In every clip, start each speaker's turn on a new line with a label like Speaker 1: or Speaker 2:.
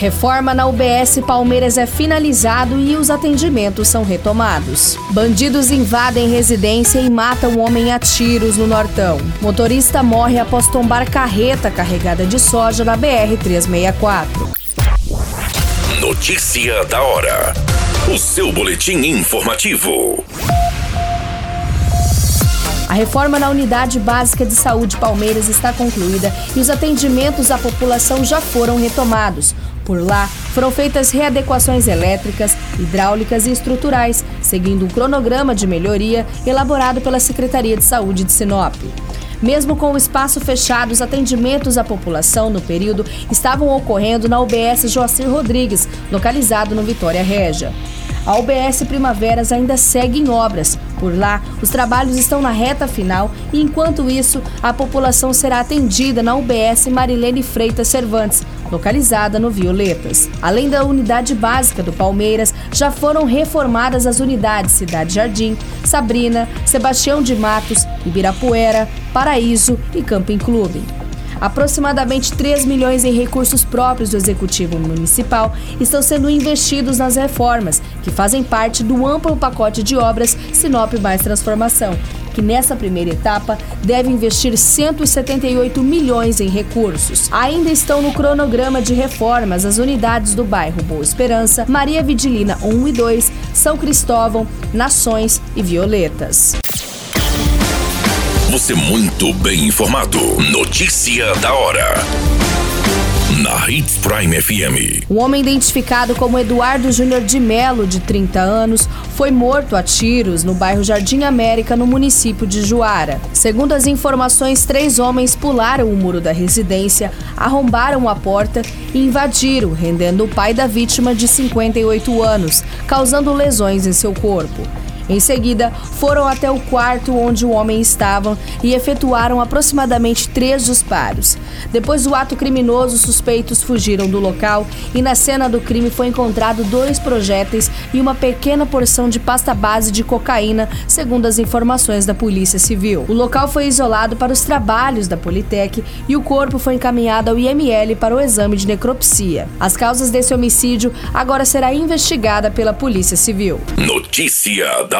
Speaker 1: Reforma na UBS Palmeiras é finalizado e os atendimentos são retomados. Bandidos invadem residência e matam um homem a tiros no Nortão. Motorista morre após tombar carreta carregada de soja na BR-364.
Speaker 2: Notícia da hora. O seu boletim informativo.
Speaker 1: A reforma na Unidade Básica de Saúde Palmeiras está concluída e os atendimentos à população já foram retomados. Por lá, foram feitas readequações elétricas, hidráulicas e estruturais, seguindo um cronograma de melhoria elaborado pela Secretaria de Saúde de Sinop. Mesmo com o espaço fechado, os atendimentos à população no período estavam ocorrendo na UBS Joacir Rodrigues, localizado no Vitória Régia. A UBS Primaveras ainda segue em obras. Por lá, os trabalhos estão na reta final e, enquanto isso, a população será atendida na UBS Marilene Freitas Cervantes, localizada no Violetas. Além da unidade básica do Palmeiras, já foram reformadas as unidades Cidade Jardim, Sabrina, Sebastião de Matos, Ibirapuera, Paraíso e Camping Clube. Aproximadamente 3 milhões em recursos próprios do Executivo Municipal estão sendo investidos nas reformas, que fazem parte do amplo pacote de obras Sinop Mais Transformação, que nessa primeira etapa deve investir 178 milhões em recursos. Ainda estão no cronograma de reformas as unidades do bairro Boa Esperança, Maria Vidilina 1 e 2, São Cristóvão, Nações e Violetas.
Speaker 2: Você muito bem informado. Notícia da hora. Na Hits Prime FM.
Speaker 1: Um homem identificado como Eduardo Júnior de Melo, de 30 anos, foi morto a tiros no bairro Jardim América, no município de Juara. Segundo as informações, três homens pularam o muro da residência, arrombaram a porta e invadiram, rendendo o pai da vítima de 58 anos, causando lesões em seu corpo. Em seguida, foram até o quarto onde o homem estava e efetuaram aproximadamente três disparos. Depois do ato criminoso, os suspeitos fugiram do local e na cena do crime foi encontrado dois projéteis e uma pequena porção de pasta base de cocaína, segundo as informações da Polícia Civil. O local foi isolado para os trabalhos da Politec e o corpo foi encaminhado ao IML para o exame de necropsia. As causas desse homicídio agora será investigada pela Polícia Civil.
Speaker 2: Notícia da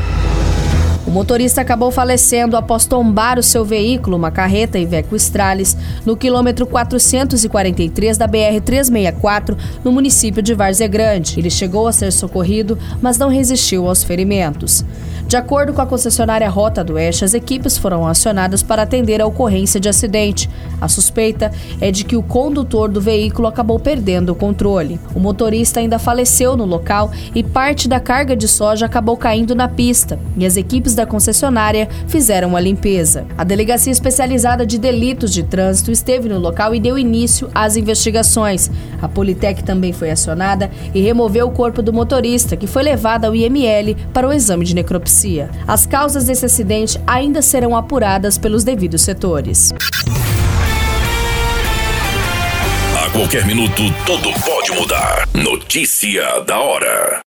Speaker 1: O motorista acabou falecendo após tombar o seu veículo, uma carreta Iveco Stralis, no quilômetro 443 da BR-364, no município de Várzea Grande. Ele chegou a ser socorrido, mas não resistiu aos ferimentos. De acordo com a concessionária Rota do Oeste, as equipes foram acionadas para atender a ocorrência de acidente. A suspeita é de que o condutor do veículo acabou perdendo o controle. O motorista ainda faleceu no local e parte da carga de soja acabou caindo na pista, e as equipes da concessionária fizeram a limpeza. A Delegacia Especializada de Delitos de Trânsito esteve no local e deu início às investigações. A Politec também foi acionada e removeu o corpo do motorista, que foi levado ao IML para o exame de necropsia. As causas desse acidente ainda serão apuradas pelos devidos setores.
Speaker 2: A qualquer minuto, tudo pode mudar. Notícia da hora.